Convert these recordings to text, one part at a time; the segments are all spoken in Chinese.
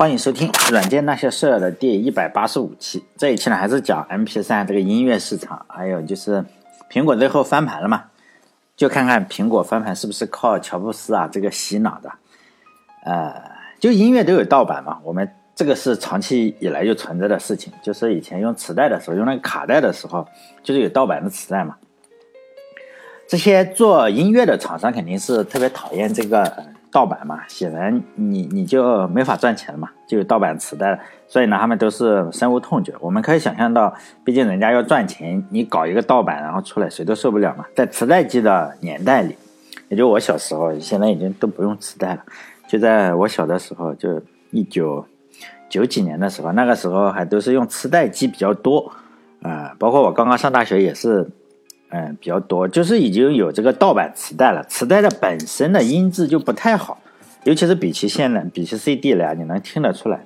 欢迎收听《软件那些事儿》的第一百八十五期。这一期呢，还是讲 MP3 这个音乐市场，还有就是苹果最后翻盘了嘛？就看看苹果翻盘是不是靠乔布斯啊这个洗脑的。呃，就音乐都有盗版嘛，我们这个是长期以来就存在的事情。就是以前用磁带的时候，用那个卡带的时候，就是有盗版的磁带嘛。这些做音乐的厂商肯定是特别讨厌这个。盗版嘛，显然你你就没法赚钱了嘛，就有盗版磁带，所以呢，他们都是深恶痛绝。我们可以想象到，毕竟人家要赚钱，你搞一个盗版，然后出来谁都受不了嘛。在磁带机的年代里，也就我小时候，现在已经都不用磁带了。就在我小的时候，就一九九几年的时候，那个时候还都是用磁带机比较多啊，包括我刚刚上大学也是。嗯，比较多，就是已经有这个盗版磁带了。磁带的本身的音质就不太好，尤其是比起现在，比起 CD 来，你能听得出来，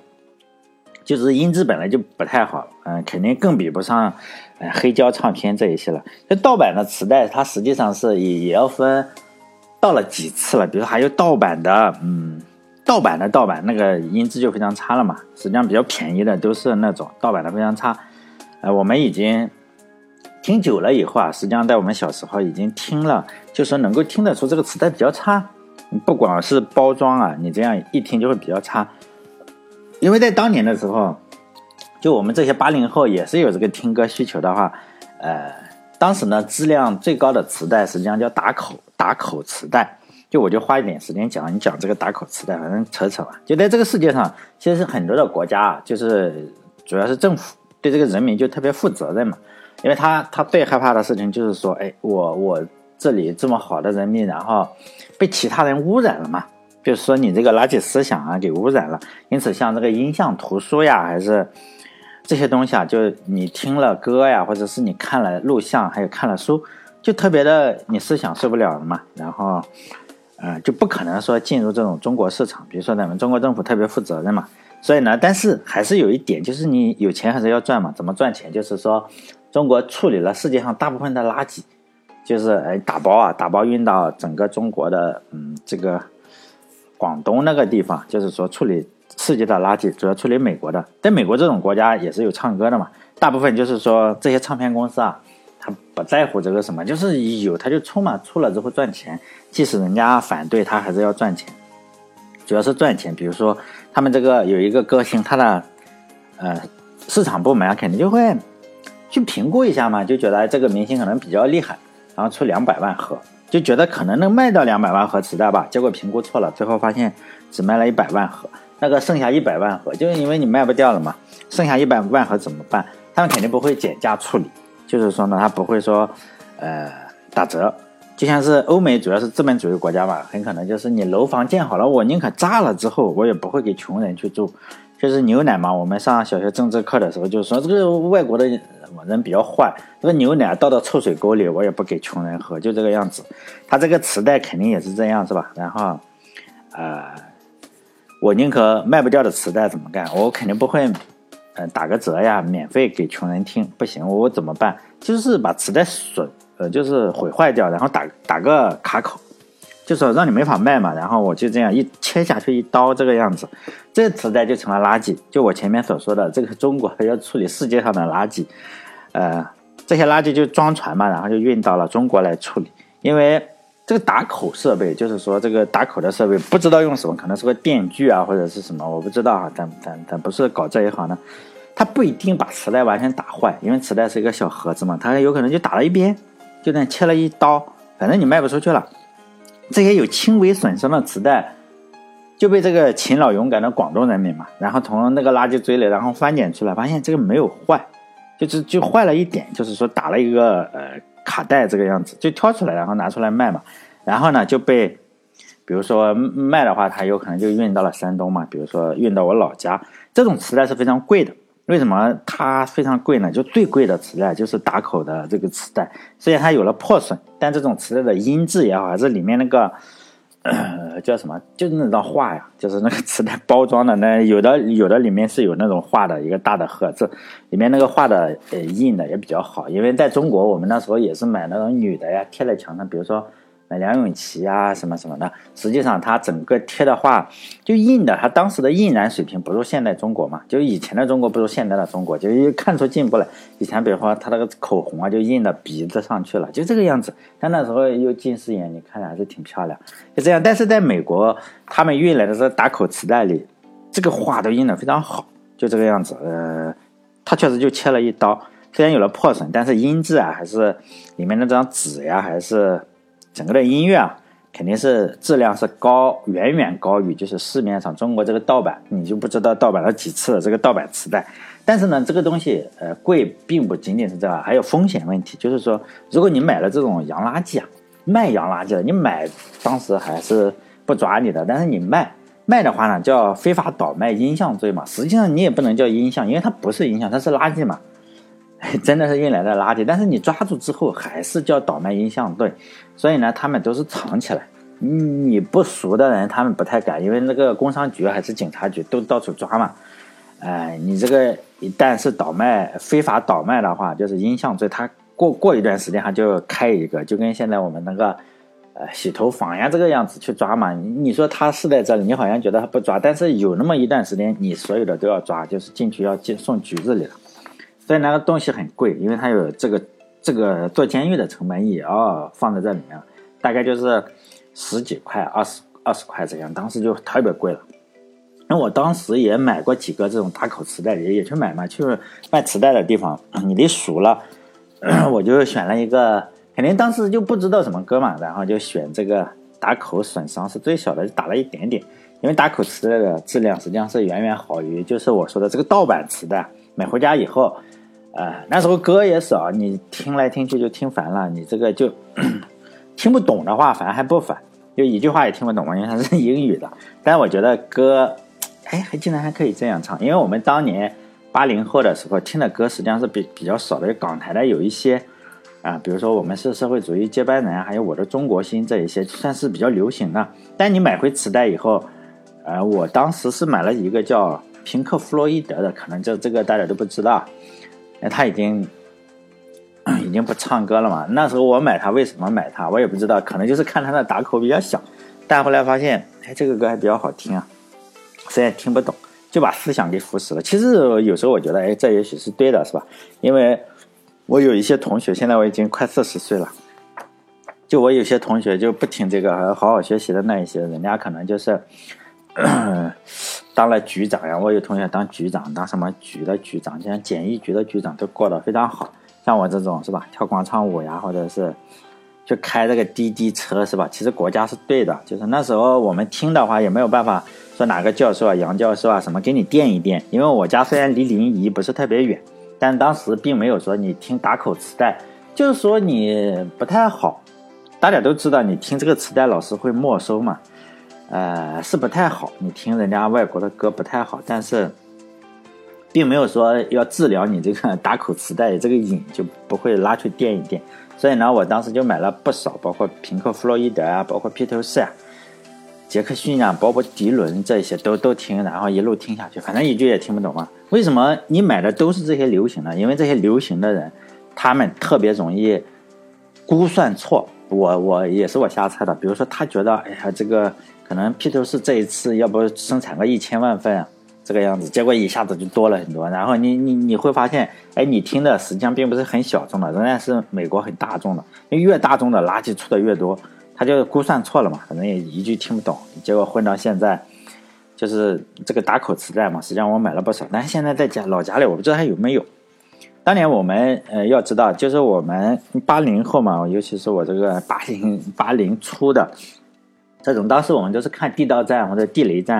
就是音质本来就不太好。嗯，肯定更比不上，嗯，黑胶唱片这一些了。这盗版的磁带，它实际上是也也要分到了几次了。比如说还有盗版的，嗯，盗版的盗版那个音质就非常差了嘛。实际上比较便宜的都是那种盗版的非常差。呃，我们已经。听久了以后啊，实际上在我们小时候已经听了，就说能够听得出这个磁带比较差。不管是包装啊，你这样一听就会比较差。因为在当年的时候，就我们这些八零后也是有这个听歌需求的话，呃，当时呢质量最高的磁带实际上叫打口打口磁带。就我就花一点时间讲一讲这个打口磁带，反正扯扯吧。就在这个世界上，其实很多的国家啊，就是主要是政府对这个人民就特别负责任嘛。因为他他最害怕的事情就是说，哎，我我这里这么好的人民，然后被其他人污染了嘛？比如说你这个垃圾思想啊，给污染了。因此，像这个音像图书呀，还是这些东西啊，就你听了歌呀，或者是你看了录像，还有看了书，就特别的你思想受不了了嘛。然后，呃，就不可能说进入这种中国市场。比如说咱们中国政府特别负责任嘛。所以呢，但是还是有一点，就是你有钱还是要赚嘛。怎么赚钱？就是说。中国处理了世界上大部分的垃圾，就是哎打包啊，打包运到整个中国的嗯这个广东那个地方，就是说处理世界的垃圾，主要处理美国的。在美国这种国家也是有唱歌的嘛，大部分就是说这些唱片公司啊，他不在乎这个什么，就是有他就出嘛，出了之后赚钱，即使人家反对他还是要赚钱，主要是赚钱。比如说他们这个有一个歌星，他的呃市场部门啊，肯定就会。去评估一下嘛，就觉得这个明星可能比较厉害，然后出两百万盒，就觉得可能能卖到两百万盒磁带吧。结果评估错了，最后发现只卖了一百万盒，那个剩下一百万盒，就是因为你卖不掉了嘛。剩下一百万盒怎么办？他们肯定不会减价处理，就是说呢，他不会说呃打折。就像是欧美主要是资本主义国家嘛，很可能就是你楼房建好了，我宁可炸了之后，我也不会给穷人去住。就是牛奶嘛，我们上小学政治课的时候就说这个外国的。人比较坏，这个牛奶倒到臭水沟里，我也不给穷人喝，就这个样子。他这个磁带肯定也是这样，是吧？然后，呃，我宁可卖不掉的磁带怎么干？我肯定不会，呃，打个折呀，免费给穷人听，不行，我怎么办？就是把磁带损，呃，就是毁坏掉，然后打打个卡口，就是让你没法卖嘛。然后我就这样一切下去一刀，这个样子，这磁带就成了垃圾。就我前面所说的，这个中国要处理世界上的垃圾。呃，这些垃圾就装船嘛，然后就运到了中国来处理。因为这个打口设备，就是说这个打口的设备不知道用什么，可能是个电锯啊，或者是什么，我不知道啊。咱咱咱不是搞这一行的，它不一定把磁带完全打坏，因为磁带是一个小盒子嘛，它有可能就打了一边，就那切了一刀，反正你卖不出去了。这些有轻微损伤的磁带，就被这个勤劳勇敢的广东人民嘛，然后从那个垃圾堆里，然后翻捡出来，发现这个没有坏。就是就坏了一点，就是说打了一个呃卡带这个样子，就挑出来然后拿出来卖嘛，然后呢就被，比如说卖的话，它有可能就运到了山东嘛，比如说运到我老家，这种磁带是非常贵的。为什么它非常贵呢？就最贵的磁带就是打口的这个磁带，虽然它有了破损，但这种磁带的音质也好，还是里面那个。呃，叫什么？就是那张画呀，就是那个磁带包装的那有的有的里面是有那种画的一个大的盒子，里面那个画的呃印的也比较好。因为在中国，我们那时候也是买那种女的呀，贴在墙上。比如说梁咏琪啊什么什么的。实际上，它整个贴的画就印的，它当时的印染水平不如现代中国嘛，就以前的中国不如现在的中国，就一看出进步来。以前比如说他那个口红啊，就印到鼻子上去了，就这个样子。但那时候又近视眼，你看着还是挺漂亮，就这样。但是在美国，他们运来的这打口磁带里，这个画都印的非常好，就这个样子。呃，他确实就切了一刀。虽然有了破损，但是音质啊，还是里面那张纸呀，还是整个的音乐啊，肯定是质量是高，远远高于就是市面上中国这个盗版，你就不知道盗版了几次了这个盗版磁带。但是呢，这个东西呃贵，并不仅仅是这个，还有风险问题，就是说，如果你买了这种洋垃圾啊，卖洋垃圾的，你买当时还是不抓你的，但是你卖卖的话呢，叫非法倒卖音像罪嘛。实际上你也不能叫音像，因为它不是音像，它是垃圾嘛。真的是运来的垃圾，但是你抓住之后还是叫倒卖音像对，所以呢，他们都是藏起来。你不熟的人，他们不太敢，因为那个工商局还是警察局都到处抓嘛。哎，你这个一旦是倒卖、非法倒卖的话，就是音像罪。他过过一段时间，他就开一个，就跟现在我们那个呃洗头房呀这个样子去抓嘛。你你说他是在这里，你好像觉得他不抓，但是有那么一段时间，你所有的都要抓，就是进去要进送局子里了。所以那个东西很贵，因为它有这个这个做监狱的成本也要放在这里面，大概就是十几块、二十二十块这样，当时就特别贵了。那我当时也买过几个这种打口磁带，也也去买嘛，去卖磁带的地方，你得数了，我就选了一个，肯定当时就不知道什么歌嘛，然后就选这个打口损伤是最小的，就打了一点点，因为打口磁带的质量实际上是远远好于就是我说的这个盗版磁带，买回家以后。呃，那时候歌也少，你听来听去就听烦了。你这个就听不懂的话，反而还不烦，就一句话也听不懂嘛，因为它是英语的。但我觉得歌，哎，还竟然还可以这样唱。因为我们当年八零后的时候听的歌实际上是比比较少的，港台的有一些啊，比如说我们是社会主义接班人，还有我的中国心这一些，算是比较流行的。但你买回磁带以后，呃，我当时是买了一个叫平克·弗洛伊德的，可能就这个大家都不知道。他已经已经不唱歌了嘛？那时候我买它，为什么买它？我也不知道，可能就是看它的打口比较小。但后来发现，哎，这个歌还比较好听啊。虽然听不懂，就把思想给腐蚀了。其实有时候我觉得，哎，这也许是对的，是吧？因为我有一些同学，现在我已经快四十岁了，就我有些同学就不听这个，好好学习的那一些，人家可能就是。当了局长呀，我有同学当局长，当什么局的局长，像检疫局的局长都过得非常好。像我这种是吧，跳广场舞呀，或者是去开这个滴滴车是吧？其实国家是对的，就是那时候我们听的话也没有办法说哪个教授啊、杨教授啊什么给你垫一垫，因为我家虽然离临沂不是特别远，但当时并没有说你听打口磁带，就是说你不太好。大家都知道，你听这个磁带老师会没收嘛。呃，是不太好，你听人家外国的歌不太好，但是，并没有说要治疗你这个打口磁带这个瘾就不会拉去垫一垫。所以呢，我当时就买了不少，包括平克·弗洛伊德啊，包括披头士啊，杰克逊啊，鲍勃·迪伦这些都都听，然后一路听下去，反正一句也听不懂啊。为什么你买的都是这些流行的？因为这些流行的人，他们特别容易估算错。我我也是我瞎猜的，比如说他觉得，哎呀，这个。可能披头士这一次要不生产个一千万份啊，这个样子，结果一下子就多了很多。然后你你你会发现，哎，你听的实际上并不是很小众的，仍然是美国很大众的。因为越大众的垃圾出的越多，他就估算错了嘛，可能也一句听不懂。结果混到现在，就是这个打口磁带嘛，实际上我买了不少，但是现在在家老家里我不知道还有没有。当年我们呃要知道，就是我们八零后嘛，尤其是我这个八零八零初的。这种当时我们都是看地道战或者地雷战，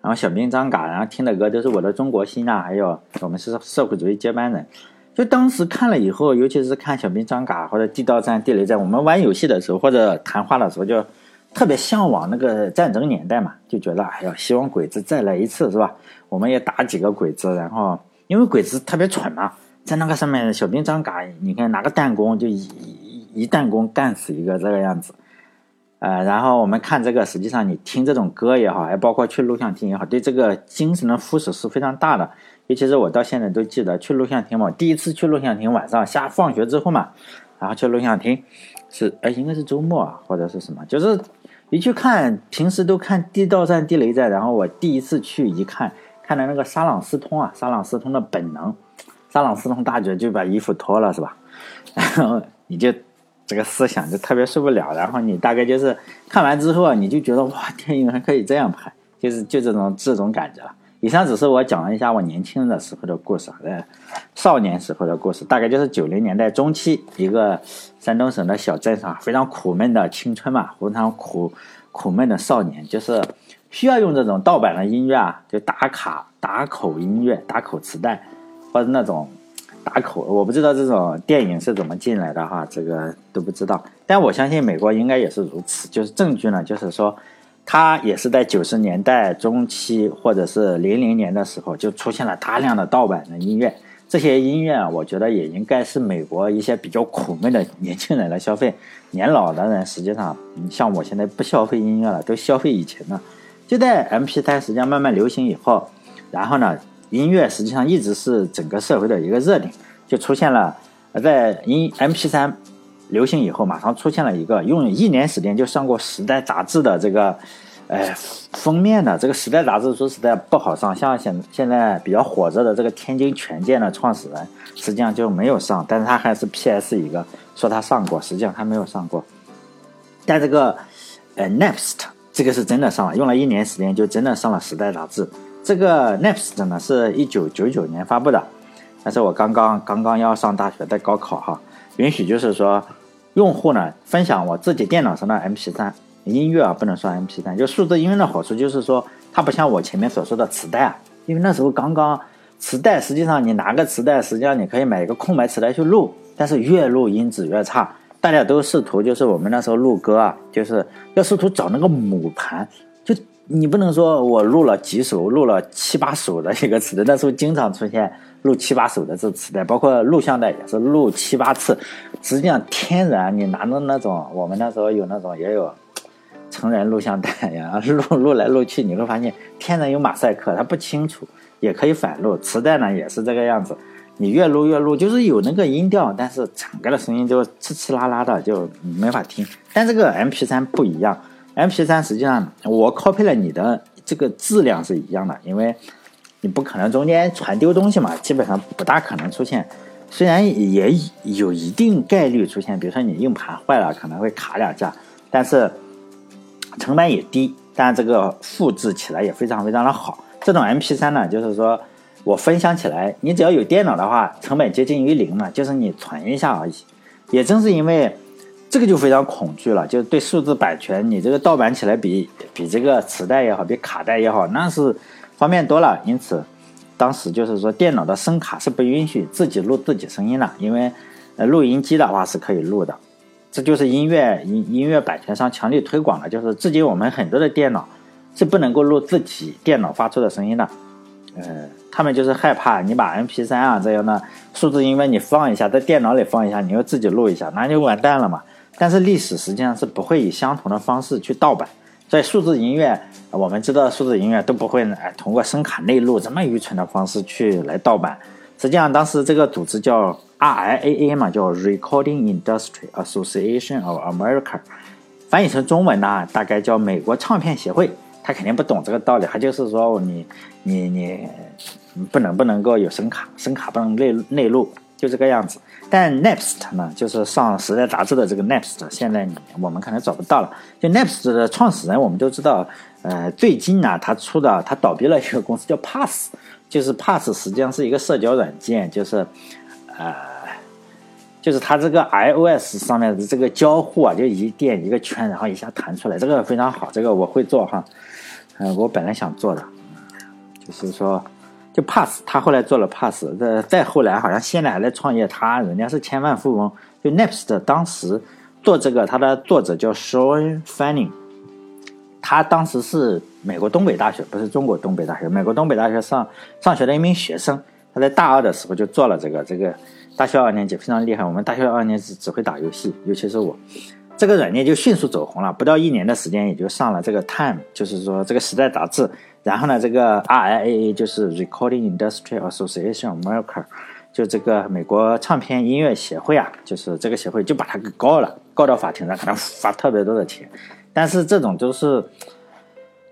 然后小兵张嘎，然后听的歌都是我的中国心啊，还有我们是社会主义接班人。就当时看了以后，尤其是看小兵张嘎或者地道战、地雷战，我们玩游戏的时候或者谈话的时候，就特别向往那个战争年代嘛，就觉得哎呀，希望鬼子再来一次是吧？我们也打几个鬼子，然后因为鬼子特别蠢嘛，在那个上面小兵张嘎，你看拿个弹弓就一一弹弓干死一个这个样子。呃，然后我们看这个，实际上你听这种歌也好，还包括去录像厅也好，对这个精神的腐蚀是非常大的。尤其是我到现在都记得去录像厅嘛，第一次去录像厅，晚上下放学之后嘛，然后去录像厅，是哎，应该是周末啊，或者是什么？就是一去看，平时都看地道战、地雷战，然后我第一次去一看，看到那个沙朗斯通啊，沙朗斯通的本能，沙朗斯通大姐就把衣服脱了，是吧？然后你就这个思想就特别受不了，然后你大概就是看完之后啊，你就觉得哇，电影还可以这样拍，就是就这种这种感觉了。以上只是我讲了一下我年轻的时候的故事，呃，少年时候的故事，大概就是九零年代中期，一个山东省的小镇上，非常苦闷的青春嘛，非常苦苦闷的少年，就是需要用这种盗版的音乐啊，就打卡打口音乐、打口磁带，或者那种打口，我不知道这种电影是怎么进来的哈，这个都不知道，但我相信美国应该也是如此，就是证据呢，就是说。它也是在九十年代中期或者是零零年的时候，就出现了大量的盗版的音乐。这些音乐啊，我觉得也应该是美国一些比较苦闷的年轻人来消费。年老的人实际上，像我现在不消费音乐了，都消费以前的。就在 MP3 实际上慢慢流行以后，然后呢，音乐实际上一直是整个社会的一个热点，就出现了在音 MP3。流行以后，马上出现了一个用一年时间就上过《时代》杂志的这个，哎，封面的这个《时代》杂志，说实在不好上。像现现在比较火热的这个天津权健的创始人，实际上就没有上，但是他还是 PS 一个说他上过，实际上他没有上过。但这个，呃，Next 这个是真的上了，用了一年时间就真的上了《时代》杂志。这个 Next 呢是一九九九年发布的，但是我刚刚刚刚要上大学，在高考哈，允许就是说。用户呢分享我自己电脑上的 MP3 音乐啊，不能算 MP3，就数字音乐的好处就是说，它不像我前面所说的磁带啊，因为那时候刚刚磁带，实际上你拿个磁带，实际上你可以买一个空白磁带去录，但是越录音质越差。大家都试图就是我们那时候录歌啊，就是要试图找那个母盘，你不能说我录了几首，录了七八首的一个磁带，那时候经常出现。录七八首的这磁带，包括录像带也是录七八次。实际上，天然你拿着那种，我们那时候有那种也有成人录像带呀，录录来录去，你会发现天然有马赛克，它不清楚，也可以反录。磁带呢也是这个样子，你越录越录，就是有那个音调，但是整个的声音就呲呲啦啦的，就没法听。但这个 M P 三不一样，M P 三实际上我 copy 了你的这个质量是一样的，因为。你不可能中间传丢东西嘛，基本上不大可能出现。虽然也有一定概率出现，比如说你硬盘坏了可能会卡两下，但是成本也低，但这个复制起来也非常非常的好。这种 MP3 呢，就是说我分享起来，你只要有电脑的话，成本接近于零嘛，就是你存一下而已。也正是因为这个就非常恐惧了，就是对数字版权，你这个盗版起来比比这个磁带也好，比卡带也好，那是。方便多了，因此，当时就是说电脑的声卡是不允许自己录自己声音的，因为，呃，录音机的话是可以录的。这就是音乐音音乐版权商强力推广的，就是至今我们很多的电脑是不能够录自己电脑发出的声音的。呃，他们就是害怕你把 MP3 啊这样的数字音乐你放一下，在电脑里放一下，你又自己录一下，那就完蛋了嘛。但是历史实际上是不会以相同的方式去盗版。在数字音乐，我们知道数字音乐都不会哎通过声卡内录这么愚蠢的方式去来盗版。实际上，当时这个组织叫 RIAA 嘛，叫 Recording Industry Association of America，翻译成中文呢，大概叫美国唱片协会。他肯定不懂这个道理，他就是说你你你不能不能够有声卡，声卡不能内内录。就这个样子，但 nexte 呢，就是上《时代》杂志的这个 nexte 现在我们可能找不到了。就 nexte 的创始人，我们都知道，呃，最近呢，他出的他倒闭了一个公司叫 Pass，就是 Pass 实际上是一个社交软件，就是呃，就是它这个 iOS 上面的这个交互啊，就一点一个圈，然后一下弹出来，这个非常好，这个我会做哈，嗯，我本来想做的，就是说。就 Pass，他后来做了 Pass，再再后来好像现在还在创业，他人家是千万富翁。就 Next 当时做这个，他的作者叫 Sean Fanning，他当时是美国东北大学，不是中国东北大学，美国东北大学上上学的一名学生。他在大二的时候就做了这个，这个大学二年级非常厉害。我们大学二年级只会打游戏，尤其是我。这个软件就迅速走红了，不到一年的时间也就上了这个 Time，就是说这个时代杂志。然后呢，这个 RIAA 就是 Recording Industry Association America，就这个美国唱片音乐协会啊，就是这个协会就把他给告了，告到法庭上，可能罚特别多的钱。但是这种都是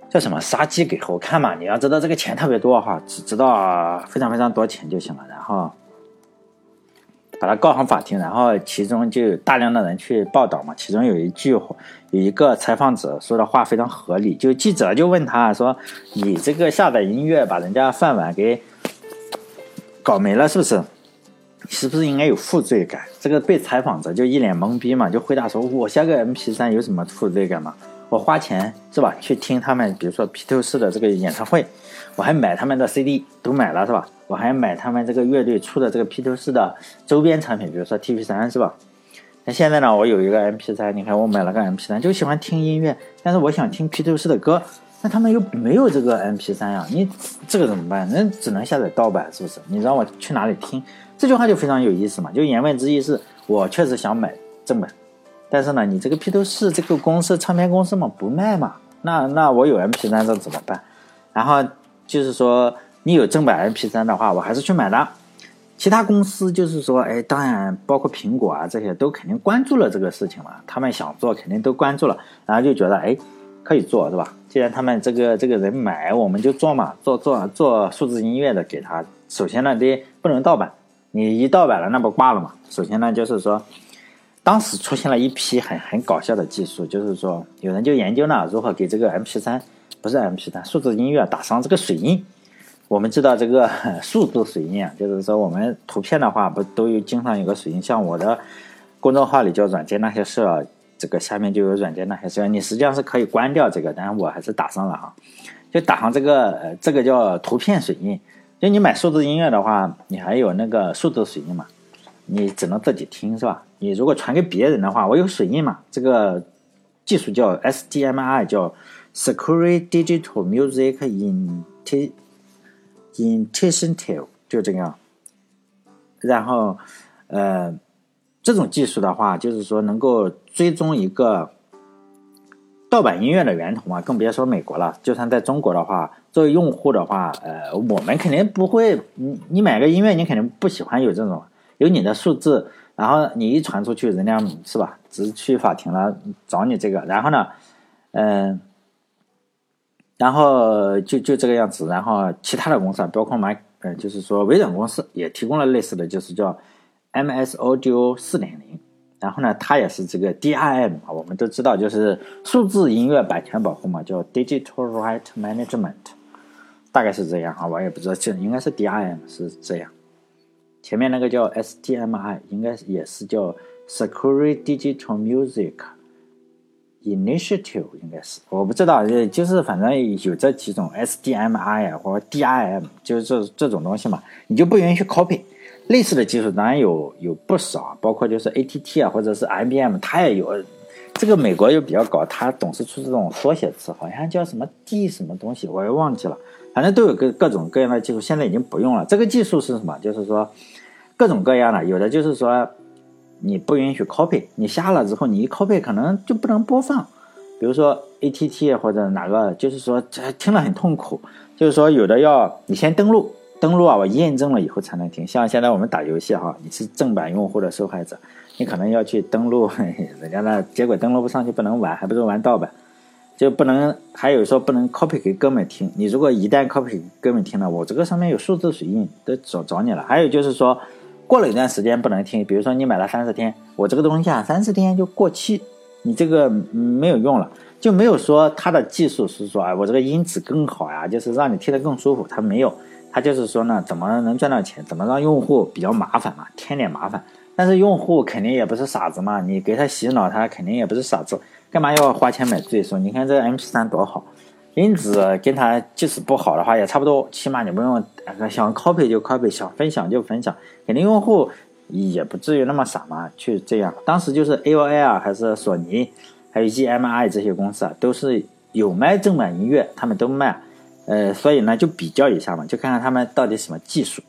叫什么杀鸡给猴看嘛？你要知道这个钱特别多哈，只知道非常非常多钱就行了，然后。把他告上法庭，然后其中就有大量的人去报道嘛。其中有一句，有一个采访者说的话非常合理，就记者就问他说：“你这个下载音乐把人家饭碗给搞没了，是不是？是不是应该有负罪感？”这个被采访者就一脸懵逼嘛，就回答说：“我下个 MP3 有什么负罪感嘛？我花钱是吧？去听他们，比如说披头士的这个演唱会，我还买他们的 CD，都买了是吧？”我还买他们这个乐队出的这个披头士的周边产品，比如说 T P 三，是吧？那现在呢，我有一个 M P 三，你看我买了个 M P 三，就喜欢听音乐，但是我想听披头士的歌，那他们又没有这个 M P 三呀，你这个怎么办？那只能下载盗版，是不是？你让我去哪里听？这句话就非常有意思嘛，就言外之意是我确实想买正版，但是呢，你这个披头士这个公司唱片公司嘛不卖嘛，那那我有 M P 三这怎么办？然后就是说。你有正版 MP3 的话，我还是去买的。其他公司就是说，哎，当然包括苹果啊这些都肯定关注了这个事情了，他们想做肯定都关注了，然后就觉得，哎，可以做是吧？既然他们这个这个人买，我们就做嘛，做做做数字音乐的给他。首先呢，得不能盗版，你一盗版了，那不挂了嘛？首先呢，就是说，当时出现了一批很很搞笑的技术，就是说有人就研究呢，如何给这个 MP3 不是 MP3 数字音乐打上这个水印。我们知道这个 数字水印啊，就是说我们图片的话，不都有经常有个水印？像我的公众号里叫“软件那些事儿”，这个下面就有“软件那些事儿”。你实际上是可以关掉这个，但是我还是打上了哈，就打上这个，这个叫图片水印。就你买数字音乐的话，你还有那个数字水印嘛？你只能自己听是吧？你如果传给别人的话，我有水印嘛？这个技术叫 SDMI，叫 Secure Digital Music Int。Intensive 就这样，然后，呃，这种技术的话，就是说能够追踪一个盗版音乐的源头嘛，更别说美国了。就算在中国的话，作为用户的话，呃，我们肯定不会，你你买个音乐，你肯定不喜欢有这种有你的数字，然后你一传出去，人家是吧，直去法庭了找你这个，然后呢，嗯。然后就就这个样子，然后其他的公司啊，包括买，呃，就是说微软公司也提供了类似的就是叫 MS Audio 四点零，然后呢，它也是这个 DRM 啊，我们都知道就是数字音乐版权保护嘛，叫 Digital Right Management，大概是这样啊，我也不知道，这应该是 DRM 是这样，前面那个叫 SDMI，应该也是叫 Secure Digital Music。Initiative 应该是我不知道，就是反正有这几种 SDMI 啊或者 DRM，就是这这种东西嘛，你就不允许 copy。类似的技术当然有有不少，包括就是 ATT 啊或者是 IBM，它也有。这个美国又比较搞，它总是出这种缩写词，好像叫什么 D 什么东西，我也忘记了。反正都有各各种各样的技术，现在已经不用了。这个技术是什么？就是说各种各样的，有的就是说。你不允许 copy，你下了之后，你一 copy 可能就不能播放。比如说 ATT 或者哪个，就是说听了很痛苦。就是说有的要你先登录，登录啊，我验证了以后才能听。像现在我们打游戏哈，你是正版用户的受害者，你可能要去登录，人家那结果登录不上就不能玩，还不如玩盗版，就不能。还有说不能 copy 给哥们听，你如果一旦 copy 给哥们听了，我这个上面有数字水印，都找找你了。还有就是说。过了一段时间不能听，比如说你买了三十天，我这个东西啊三十天就过期，你这个没有用了，就没有说它的技术是说，哎，我这个音质更好呀，就是让你听得更舒服，它没有，它就是说呢，怎么能赚到钱，怎么让用户比较麻烦嘛，添点麻烦。但是用户肯定也不是傻子嘛，你给他洗脑，他肯定也不是傻子，干嘛要花钱买罪受？你看这 MP3 多好。因此，跟他即使不好的话也差不多，起码你不用想 copy 就 copy，想分享就分享，肯定用户也不至于那么傻嘛，去这样。当时就是 AOL 啊，还是索尼，还有 EMI 这些公司啊，都是有卖正版音乐，他们都卖，呃，所以呢就比较一下嘛，就看看他们到底什么技术。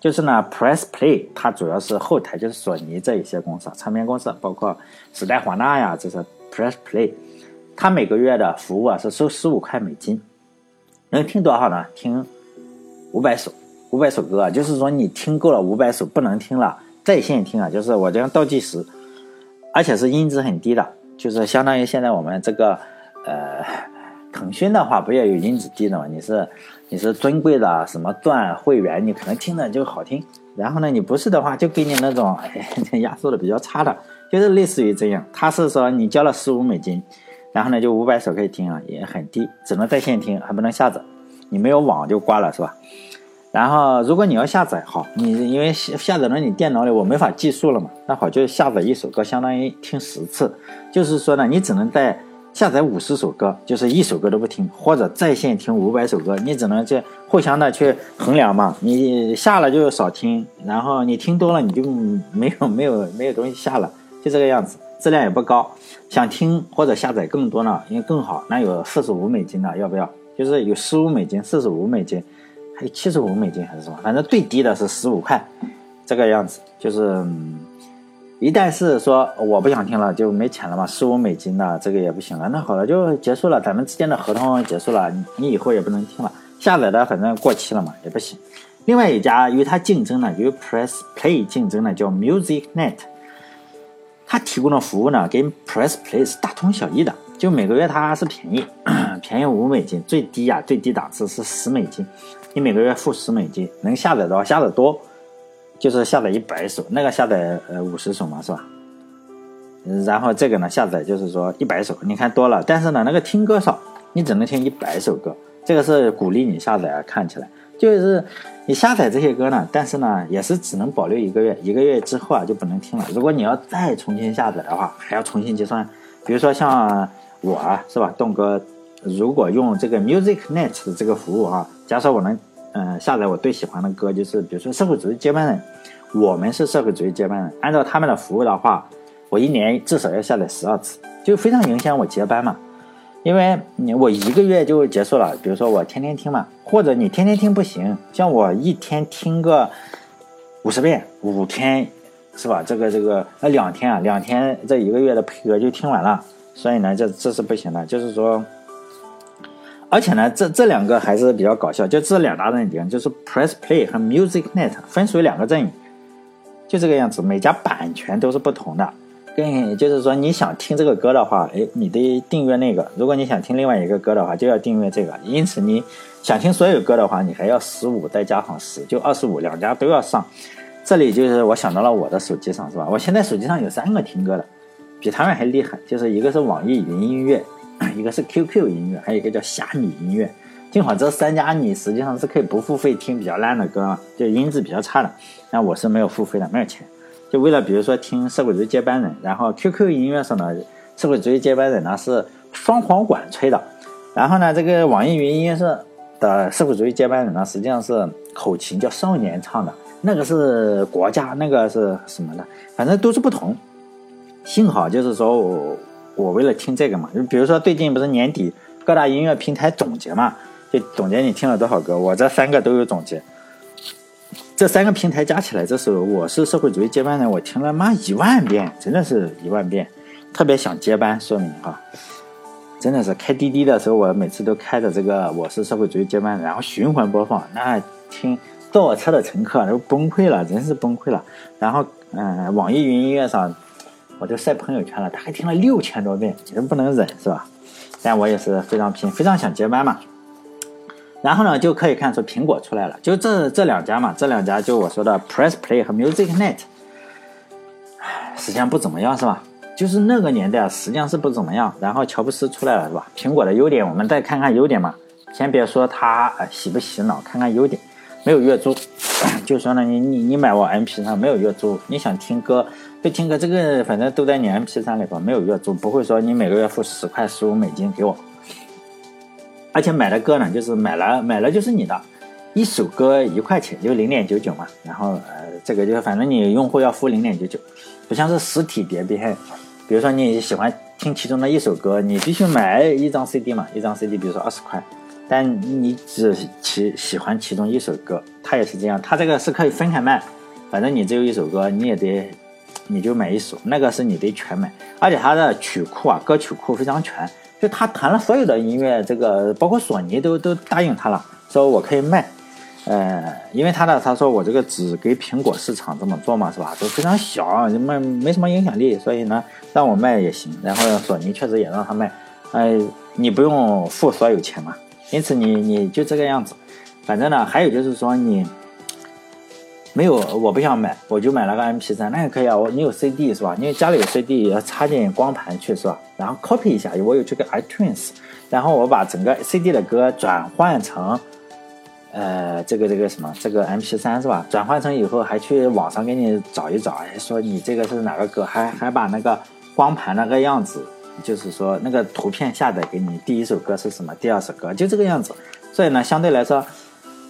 就是呢，Press Play 它主要是后台，就是索尼这一些公司，唱片公司，包括时代华纳呀，这是 Press Play。它每个月的服务啊是收十五块美金，能听多少呢？听五百首，五百首歌啊，就是说你听够了五百首不能听了，在线听啊，就是我这样倒计时，而且是音质很低的，就是相当于现在我们这个呃，腾讯的话不也有音质低的吗？你是你是尊贵的什么钻会员，你可能听着就好听，然后呢，你不是的话就给你那种哎 压缩的比较差的，就是类似于这样。他是说你交了十五美金，然后呢就五百首可以听啊，也很低，只能在线听，还不能下载，你没有网就挂了是吧？然后，如果你要下载，好，你因为下下载到你电脑里，我没法计数了嘛。那好，就下载一首歌，相当于听十次，就是说呢，你只能在下载五十首歌，就是一首歌都不听，或者在线听五百首歌，你只能去互相的去衡量嘛。你下了就少听，然后你听多了你就没有没有没有东西下了，就这个样子，质量也不高。想听或者下载更多呢，因为更好，那有四十五美金的，要不要？就是有十五美金、四十五美金。还有七十五美金还是什么？反正最低的是十五块，这个样子。就是，一旦是说我不想听了，就没钱了嘛，十五美金的这个也不行了。那好了，就结束了，咱们之间的合同结束了，你以后也不能听了。下载的反正过期了嘛，也不行。另外一家与它竞争呢，与 Press Play 竞争呢，叫 MusicNet，它提供的服务呢，跟 Press Play 是大同小异的，就每个月它是便宜，便宜五美金，最低呀，最低档次是十美金。你每个月付十美金，能下载到下载多，就是下载一百首，那个下载呃五十首嘛，是吧？然后这个呢下载就是说一百首，你看多了，但是呢那个听歌少，你只能听一百首歌，这个是鼓励你下载啊。看起来就是你下载这些歌呢，但是呢也是只能保留一个月，一个月之后啊就不能听了。如果你要再重新下载的话，还要重新计算。比如说像我啊，是吧，栋哥。如果用这个 MusicNet 的这个服务啊，假设我能，嗯，下载我最喜欢的歌，就是比如说社会主义接班人，我们是社会主义接班人。按照他们的服务的话，我一年至少要下载十二次，就非常影响我接班嘛。因为你我一个月就结束了，比如说我天天听嘛，或者你天天听不行，像我一天听个五十遍，五天是吧？这个这个那两天啊，两天这一个月的配额就听完了，所以呢，这这是不行的，就是说。而且呢，这这两个还是比较搞笑，就这两大阵营，就是 Press Play 和 MusicNet 分属于两个阵营，就这个样子。每家版权都是不同的，跟就是说你想听这个歌的话，哎，你得订阅那个；如果你想听另外一个歌的话，就要订阅这个。因此，你想听所有歌的话，你还要十五再加上十，就二十五，两家都要上。这里就是我想到了我的手机上是吧？我现在手机上有三个听歌的，比他们还厉害，就是一个是网易云音乐。一个是 QQ 音乐，还有一个叫虾米音乐。幸好这三家你实际上是可以不付费听比较烂的歌，就音质比较差的。那我是没有付费的，没有钱。就为了比如说听社会主义接班人，然后 QQ 音乐上呢，社会主义接班人呢是双簧管吹的，然后呢这个网易云音乐是的社会主义接班人呢实际上是口琴叫少年唱的，那个是国家，那个是什么的，反正都是不同。幸好就是说我。我为了听这个嘛，就比如说最近不是年底各大音乐平台总结嘛，就总结你听了多少歌，我这三个都有总结。这三个平台加起来，这是我是社会主义接班人，我听了妈一万遍，真的是一万遍，特别想接班，说明哈，真的是开滴滴的时候，我每次都开着这个我是社会主义接班人，然后循环播放，那听坐我车的乘客都崩溃了，真是崩溃了。然后嗯，网易云音乐上。我就晒朋友圈了，大概听了六千多遍，真不能忍，是吧？但我也是非常拼，非常想接班嘛。然后呢，就可以看出苹果出来了，就这这两家嘛，这两家就我说的 Press Play 和 MusicNet，唉 实际上不怎么样，是吧？就是那个年代实际上是不怎么样。然后乔布斯出来了，是吧？苹果的优点，我们再看看优点嘛。先别说它洗不洗脑，看看优点，没有月租，就说呢，你你你买我 MP 上没有月租，你想听歌。就听歌，这个反正都在你 MP3 里边，没有月租，不会说你每个月付十块十五美金给我。而且买的歌呢，就是买了买了就是你的，一首歌一块钱，就零点九九嘛。然后呃，这个就反正你用户要付零点九九，不像是实体碟片。比如说你喜欢听其中的一首歌，你必须买一张 CD 嘛，一张 CD 比如说二十块，但你只其喜欢其中一首歌，它也是这样，它这个是可以分开卖，反正你只有一首歌，你也得。你就买一首，那个是你得全买，而且它的曲库啊，歌曲库非常全，就他谈了所有的音乐，这个包括索尼都都答应他了，说我可以卖，呃，因为他呢，他说我这个只给苹果市场这么做嘛，是吧？都非常小，没没什么影响力，所以呢，让我卖也行。然后索尼确实也让他卖，呃，你不用付所有钱嘛，因此你你就这个样子。反正呢，还有就是说你没有，我不想买，我就买了个 MP3，那也可以啊。我你有 CD 是吧？你家里有 CD，要插进光盘去是吧？然后 copy 一下，我有这个 iTunes，然后我把整个 CD 的歌转换成。呃，这个这个什么，这个 M P 三是吧？转换成以后还去网上给你找一找，哎，说你这个是哪个歌，还还把那个光盘那个样子，就是说那个图片下载给你，第一首歌是什么，第二首歌就这个样子。所以呢，相对来说，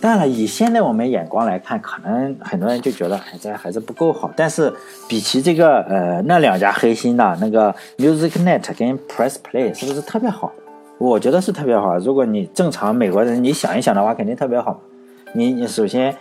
当然了，以现在我们眼光来看，可能很多人就觉得哎，这还是不够好。但是比起这个呃那两家黑心的那个 MusicNet 跟 Press Play，是不是特别好？我觉得是特别好。如果你正常美国人，你想一想的话，肯定特别好。你你首先，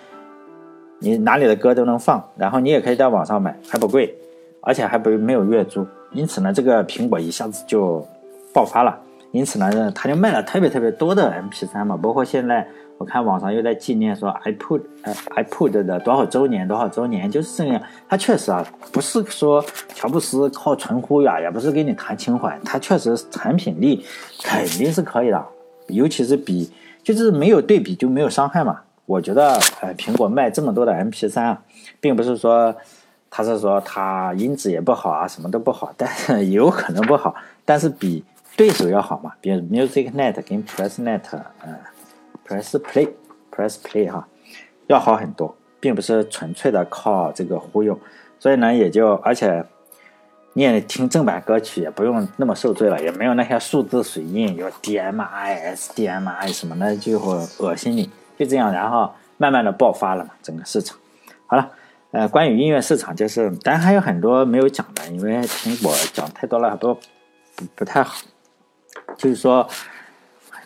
你哪里的歌都能放，然后你也可以在网上买，还不贵，而且还不没有月租。因此呢，这个苹果一下子就爆发了。因此呢，它就卖了特别特别多的 MP3 嘛，包括现在。我看网上又在纪念说 iPod，呃，iPod 的多少周年，多少周年，就是这样。他确实啊，不是说乔布斯靠纯忽悠啊，也不是跟你谈情怀，他确实产品力肯定是可以的，尤其是比就是没有对比就没有伤害嘛。我觉得，呃，苹果卖这么多的 MP3 啊，并不是说他是说他音质也不好啊，什么都不好，但是 有可能不好，但是比对手要好嘛，比如 MusicNet 跟 PressNet，嗯。Press Play，Press Play 哈，要好很多，并不是纯粹的靠这个忽悠，所以呢，也就而且你也听正版歌曲也不用那么受罪了，也没有那些数字水印，有 DMI、SDMI 什么的，就会恶心你，就这样，然后慢慢的爆发了嘛，整个市场。好了，呃，关于音乐市场就是，咱还有很多没有讲的，因为苹果讲太多了，不不不太好，就是说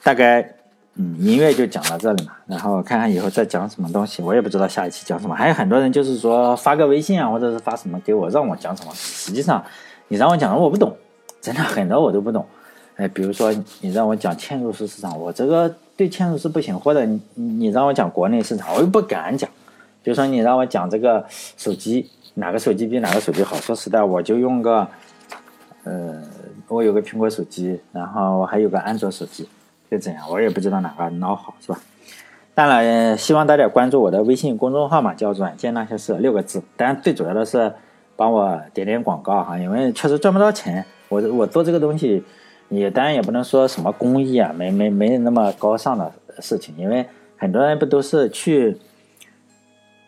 大概。嗯，音乐就讲到这里嘛，然后看看以后再讲什么东西，我也不知道下一期讲什么。还有很多人就是说发个微信啊，或者是发什么给我，让我讲什么。实际上，你让我讲的我不懂，真的很多我都不懂。哎，比如说你让我讲嵌入式市场，我这个对嵌入式不行；或者你你让我讲国内市场，我又不敢讲。比如说你让我讲这个手机，哪个手机比哪个手机好？说实在，我就用个，呃，我有个苹果手机，然后我还有个安卓手机。就这样，我也不知道哪个孬好，是吧？当然，希望大家关注我的微信公众号嘛，叫“软件那些事”六个字。当然，最主要的是帮我点点广告哈，因为确实赚不到钱。我我做这个东西，也当然也不能说什么公益啊，没没没那么高尚的事情。因为很多人不都是去，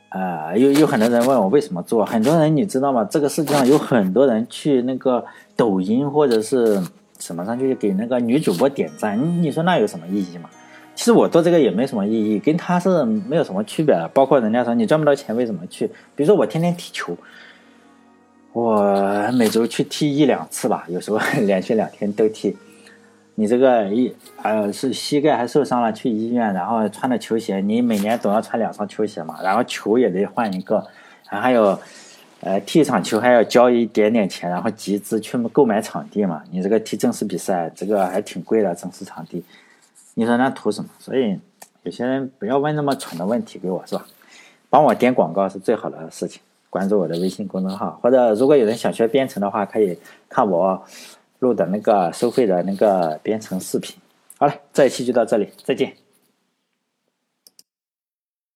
啊，有有很多人问我为什么做，很多人你知道吗？这个世界上有很多人去那个抖音或者是。什么上去给那个女主播点赞？你你说那有什么意义吗？其实我做这个也没什么意义，跟他是没有什么区别的。包括人家说你赚不到钱，为什么去？比如说我天天踢球，我每周去踢一两次吧，有时候 连续两天都踢。你这个一呃是膝盖还受伤了，去医院，然后穿的球鞋，你每年总要穿两双球鞋嘛，然后球也得换一个，还有。呃，踢一场球还要交一点点钱，然后集资去购买场地嘛。你这个踢正式比赛，这个还挺贵的，正式场地。你说那图什么？所以有些人不要问那么蠢的问题给我，是吧？帮我点广告是最好的事情。关注我的微信公众号，或者如果有人想学编程的话，可以看我录的那个收费的那个编程视频。好了，这一期就到这里，再见。